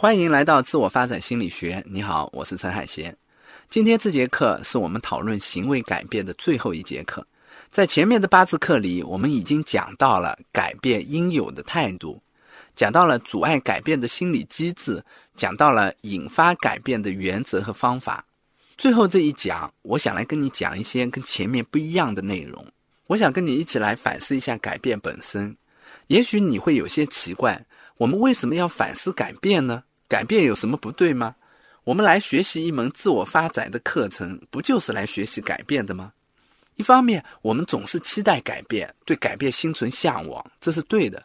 欢迎来到自我发展心理学。你好，我是陈海贤。今天这节课是我们讨论行为改变的最后一节课。在前面的八次课里，我们已经讲到了改变应有的态度，讲到了阻碍改变的心理机制，讲到了引发改变的原则和方法。最后这一讲，我想来跟你讲一些跟前面不一样的内容。我想跟你一起来反思一下改变本身。也许你会有些奇怪，我们为什么要反思改变呢？改变有什么不对吗？我们来学习一门自我发展的课程，不就是来学习改变的吗？一方面，我们总是期待改变，对改变心存向往，这是对的。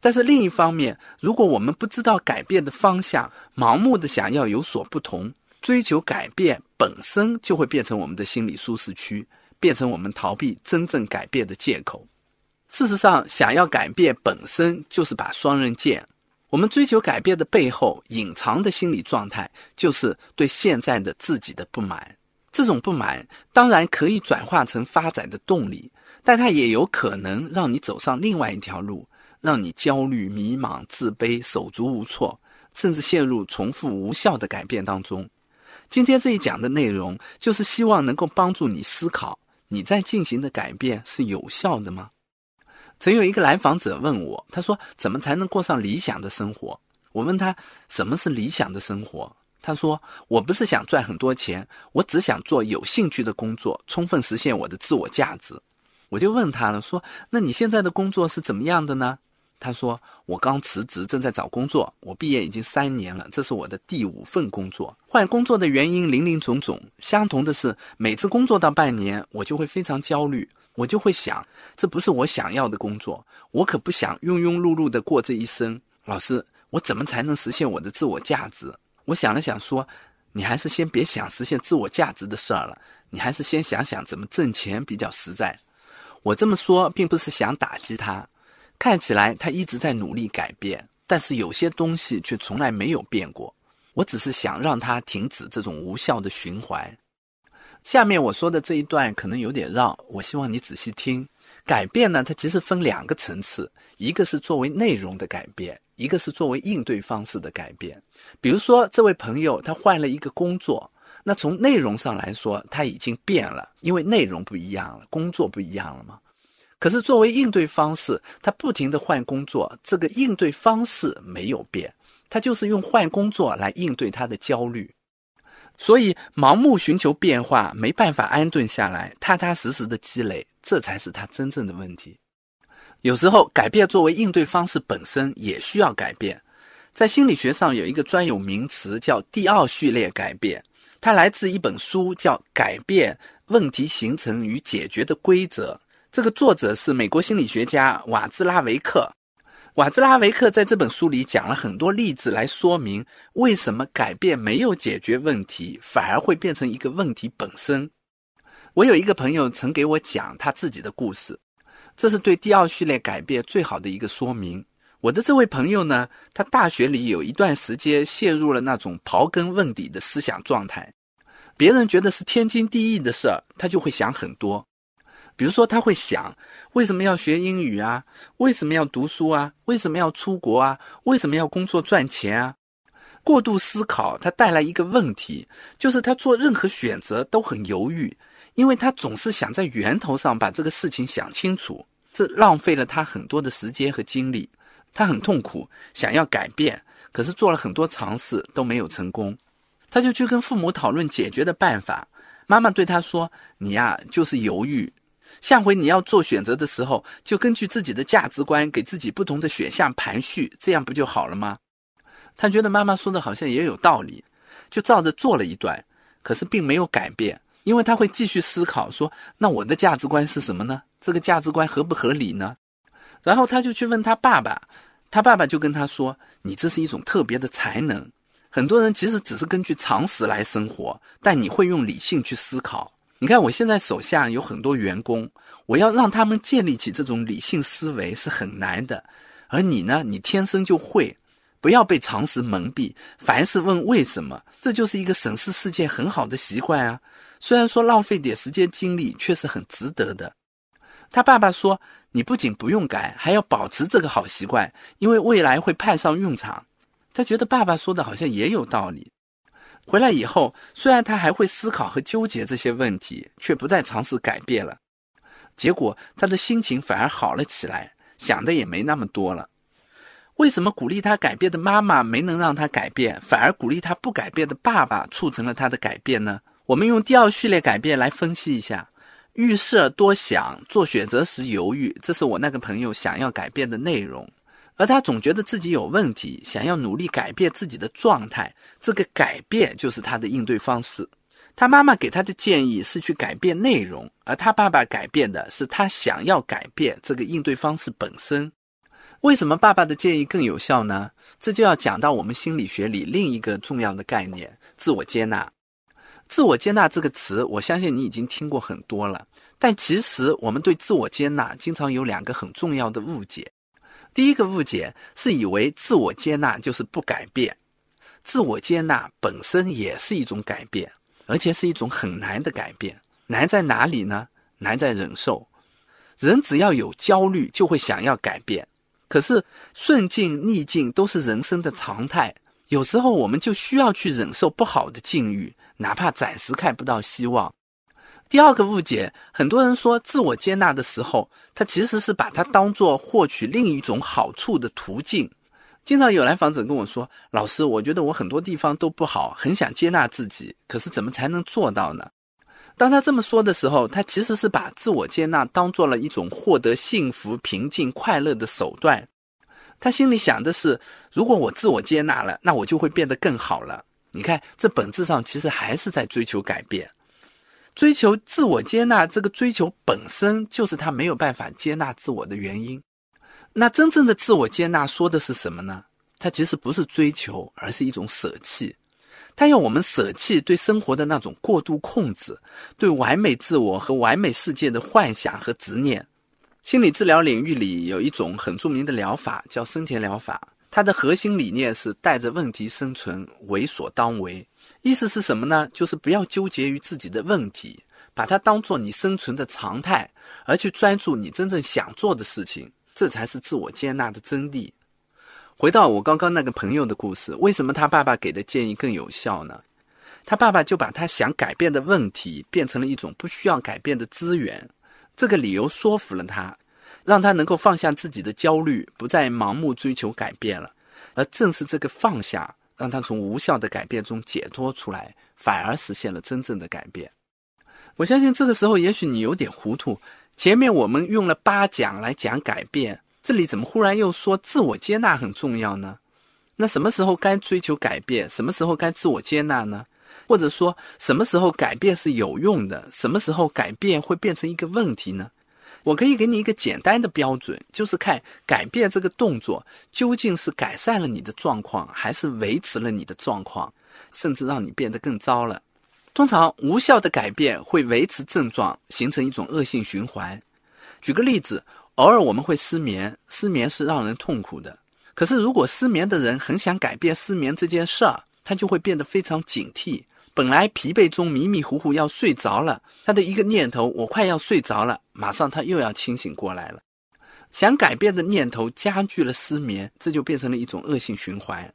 但是另一方面，如果我们不知道改变的方向，盲目的想要有所不同，追求改变本身就会变成我们的心理舒适区。变成我们逃避真正改变的借口。事实上，想要改变本身就是把双刃剑。我们追求改变的背后，隐藏的心理状态就是对现在的自己的不满。这种不满当然可以转化成发展的动力，但它也有可能让你走上另外一条路，让你焦虑、迷茫、自卑、手足无措，甚至陷入重复无效的改变当中。今天这一讲的内容，就是希望能够帮助你思考。你在进行的改变是有效的吗？曾有一个来访者问我，他说：“怎么才能过上理想的生活？”我问他：“什么是理想的生活？”他说：“我不是想赚很多钱，我只想做有兴趣的工作，充分实现我的自我价值。”我就问他了，说：“那你现在的工作是怎么样的呢？”他说：“我刚辞职，正在找工作。我毕业已经三年了，这是我的第五份工作。换工作的原因林林总总，相同的是，每次工作到半年，我就会非常焦虑，我就会想，这不是我想要的工作，我可不想庸庸碌碌的过这一生。老师，我怎么才能实现我的自我价值？我想了想，说，你还是先别想实现自我价值的事儿了，你还是先想想怎么挣钱比较实在。我这么说，并不是想打击他。看起来他一直在努力改变，但是有些东西却从来没有变过。我只是想让他停止这种无效的循环。下面我说的这一段可能有点绕，我希望你仔细听。改变呢，它其实分两个层次，一个是作为内容的改变，一个是作为应对方式的改变。比如说，这位朋友他换了一个工作，那从内容上来说他已经变了，因为内容不一样了，工作不一样了嘛。可是，作为应对方式，他不停的换工作，这个应对方式没有变，他就是用换工作来应对他的焦虑。所以，盲目寻求变化，没办法安顿下来，踏踏实实的积累，这才是他真正的问题。有时候，改变作为应对方式本身也需要改变。在心理学上有一个专有名词叫第二序列改变，它来自一本书，叫《改变问题形成与解决的规则》。这个作者是美国心理学家瓦兹拉维克。瓦兹拉维克在这本书里讲了很多例子来说明为什么改变没有解决问题，反而会变成一个问题本身。我有一个朋友曾给我讲他自己的故事，这是对第二序列改变最好的一个说明。我的这位朋友呢，他大学里有一段时间陷入了那种刨根问底的思想状态，别人觉得是天经地义的事儿，他就会想很多。比如说，他会想：为什么要学英语啊？为什么要读书啊？为什么要出国啊？为什么要工作赚钱啊？过度思考，他带来一个问题，就是他做任何选择都很犹豫，因为他总是想在源头上把这个事情想清楚，这浪费了他很多的时间和精力。他很痛苦，想要改变，可是做了很多尝试都没有成功，他就去跟父母讨论解决的办法。妈妈对他说：“你呀，就是犹豫。”下回你要做选择的时候，就根据自己的价值观给自己不同的选项排序，这样不就好了吗？他觉得妈妈说的好像也有道理，就照着做了一段，可是并没有改变，因为他会继续思考说：那我的价值观是什么呢？这个价值观合不合理呢？然后他就去问他爸爸，他爸爸就跟他说：你这是一种特别的才能，很多人其实只是根据常识来生活，但你会用理性去思考。你看，我现在手下有很多员工，我要让他们建立起这种理性思维是很难的。而你呢，你天生就会，不要被常识蒙蔽，凡是问为什么，这就是一个审视世界很好的习惯啊。虽然说浪费点时间精力，却是很值得的。他爸爸说：“你不仅不用改，还要保持这个好习惯，因为未来会派上用场。”他觉得爸爸说的好像也有道理。回来以后，虽然他还会思考和纠结这些问题，却不再尝试改变了。结果，他的心情反而好了起来，想的也没那么多了。为什么鼓励他改变的妈妈没能让他改变，反而鼓励他不改变的爸爸促成了他的改变呢？我们用第二序列改变来分析一下：预设、多想、做选择时犹豫，这是我那个朋友想要改变的内容。而他总觉得自己有问题，想要努力改变自己的状态，这个改变就是他的应对方式。他妈妈给他的建议是去改变内容，而他爸爸改变的是他想要改变这个应对方式本身。为什么爸爸的建议更有效呢？这就要讲到我们心理学里另一个重要的概念——自我接纳。自我接纳这个词，我相信你已经听过很多了。但其实我们对自我接纳经常有两个很重要的误解。第一个误解是以为自我接纳就是不改变，自我接纳本身也是一种改变，而且是一种很难的改变。难在哪里呢？难在忍受。人只要有焦虑，就会想要改变。可是顺境逆境都是人生的常态，有时候我们就需要去忍受不好的境遇，哪怕暂时看不到希望。第二个误解，很多人说自我接纳的时候，他其实是把它当做获取另一种好处的途径。经常有来访者跟我说：“老师，我觉得我很多地方都不好，很想接纳自己，可是怎么才能做到呢？”当他这么说的时候，他其实是把自我接纳当做了一种获得幸福、平静、快乐的手段。他心里想的是：如果我自我接纳了，那我就会变得更好了。你看，这本质上其实还是在追求改变，追求自我接纳。这个追求本身就是他没有办法接纳自我的原因。那真正的自我接纳说的是什么呢？它其实不是追求，而是一种舍弃。他要我们舍弃对生活的那种过度控制，对完美自我和完美世界的幻想和执念。心理治疗领域里有一种很著名的疗法，叫生田疗法。它的核心理念是带着问题生存，为所当为。意思是什么呢？就是不要纠结于自己的问题，把它当做你生存的常态，而去专注你真正想做的事情。这才是自我接纳的真谛。回到我刚刚那个朋友的故事，为什么他爸爸给的建议更有效呢？他爸爸就把他想改变的问题变成了一种不需要改变的资源，这个理由说服了他，让他能够放下自己的焦虑，不再盲目追求改变了。而正是这个放下，让他从无效的改变中解脱出来，反而实现了真正的改变。我相信这个时候，也许你有点糊涂。前面我们用了八讲来讲改变。这里怎么忽然又说自我接纳很重要呢？那什么时候该追求改变，什么时候该自我接纳呢？或者说什么时候改变是有用的，什么时候改变会变成一个问题呢？我可以给你一个简单的标准，就是看改变这个动作究竟是改善了你的状况，还是维持了你的状况，甚至让你变得更糟了。通常无效的改变会维持症状，形成一种恶性循环。举个例子。偶尔我们会失眠，失眠是让人痛苦的。可是如果失眠的人很想改变失眠这件事儿，他就会变得非常警惕。本来疲惫中迷迷糊糊要睡着了，他的一个念头“我快要睡着了”，马上他又要清醒过来了。想改变的念头加剧了失眠，这就变成了一种恶性循环。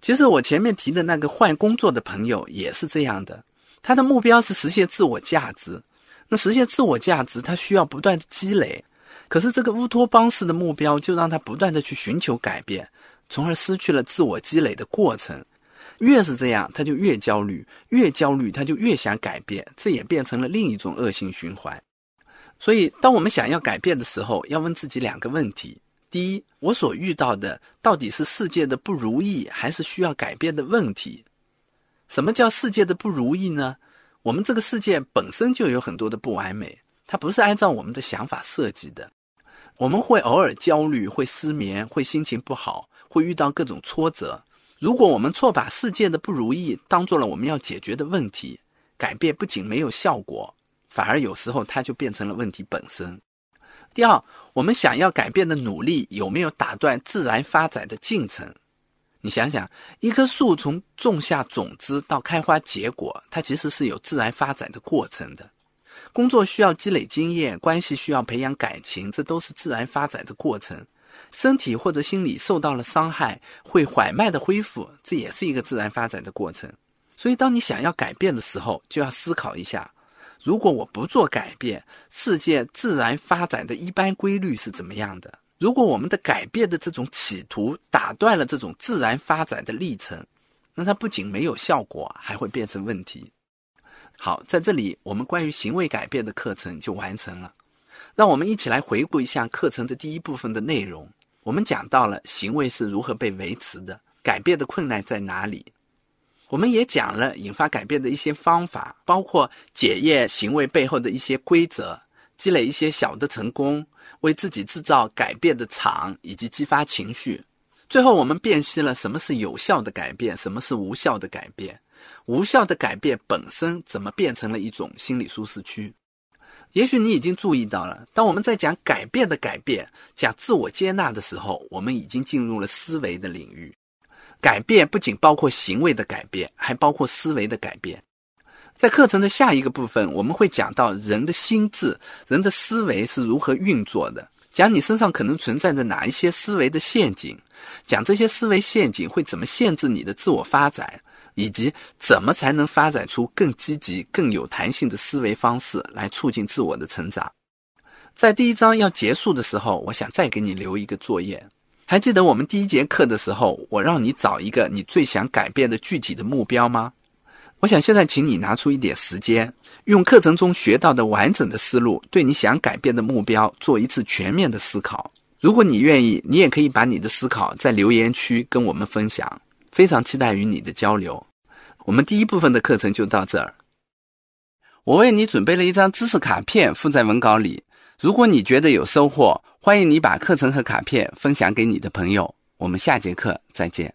其实我前面提的那个换工作的朋友也是这样的，他的目标是实现自我价值。那实现自我价值，他需要不断的积累。可是这个乌托邦式的目标，就让他不断的去寻求改变，从而失去了自我积累的过程。越是这样，他就越焦虑，越焦虑他就越想改变，这也变成了另一种恶性循环。所以，当我们想要改变的时候，要问自己两个问题：第一，我所遇到的到底是世界的不如意，还是需要改变的问题？什么叫世界的不如意呢？我们这个世界本身就有很多的不完美。它不是按照我们的想法设计的，我们会偶尔焦虑，会失眠，会心情不好，会遇到各种挫折。如果我们错把世界的不如意当做了我们要解决的问题，改变不仅没有效果，反而有时候它就变成了问题本身。第二，我们想要改变的努力有没有打断自然发展的进程？你想想，一棵树从种下种子到开花结果，它其实是有自然发展的过程的。工作需要积累经验，关系需要培养感情，这都是自然发展的过程。身体或者心理受到了伤害，会缓慢的恢复，这也是一个自然发展的过程。所以，当你想要改变的时候，就要思考一下：如果我不做改变，世界自然发展的一般规律是怎么样的？如果我们的改变的这种企图打断了这种自然发展的历程，那它不仅没有效果，还会变成问题。好，在这里，我们关于行为改变的课程就完成了。让我们一起来回顾一下课程的第一部分的内容。我们讲到了行为是如何被维持的，改变的困难在哪里。我们也讲了引发改变的一些方法，包括检验行为背后的一些规则，积累一些小的成功，为自己制造改变的场，以及激发情绪。最后，我们辨析了什么是有效的改变，什么是无效的改变。无效的改变本身怎么变成了一种心理舒适区？也许你已经注意到了，当我们在讲改变的改变、讲自我接纳的时候，我们已经进入了思维的领域。改变不仅包括行为的改变，还包括思维的改变。在课程的下一个部分，我们会讲到人的心智、人的思维是如何运作的，讲你身上可能存在着哪一些思维的陷阱，讲这些思维陷阱会怎么限制你的自我发展。以及怎么才能发展出更积极、更有弹性的思维方式来促进自我的成长？在第一章要结束的时候，我想再给你留一个作业。还记得我们第一节课的时候，我让你找一个你最想改变的具体的目标吗？我想现在请你拿出一点时间，用课程中学到的完整的思路，对你想改变的目标做一次全面的思考。如果你愿意，你也可以把你的思考在留言区跟我们分享。非常期待与你的交流。我们第一部分的课程就到这儿。我为你准备了一张知识卡片，附在文稿里。如果你觉得有收获，欢迎你把课程和卡片分享给你的朋友。我们下节课再见。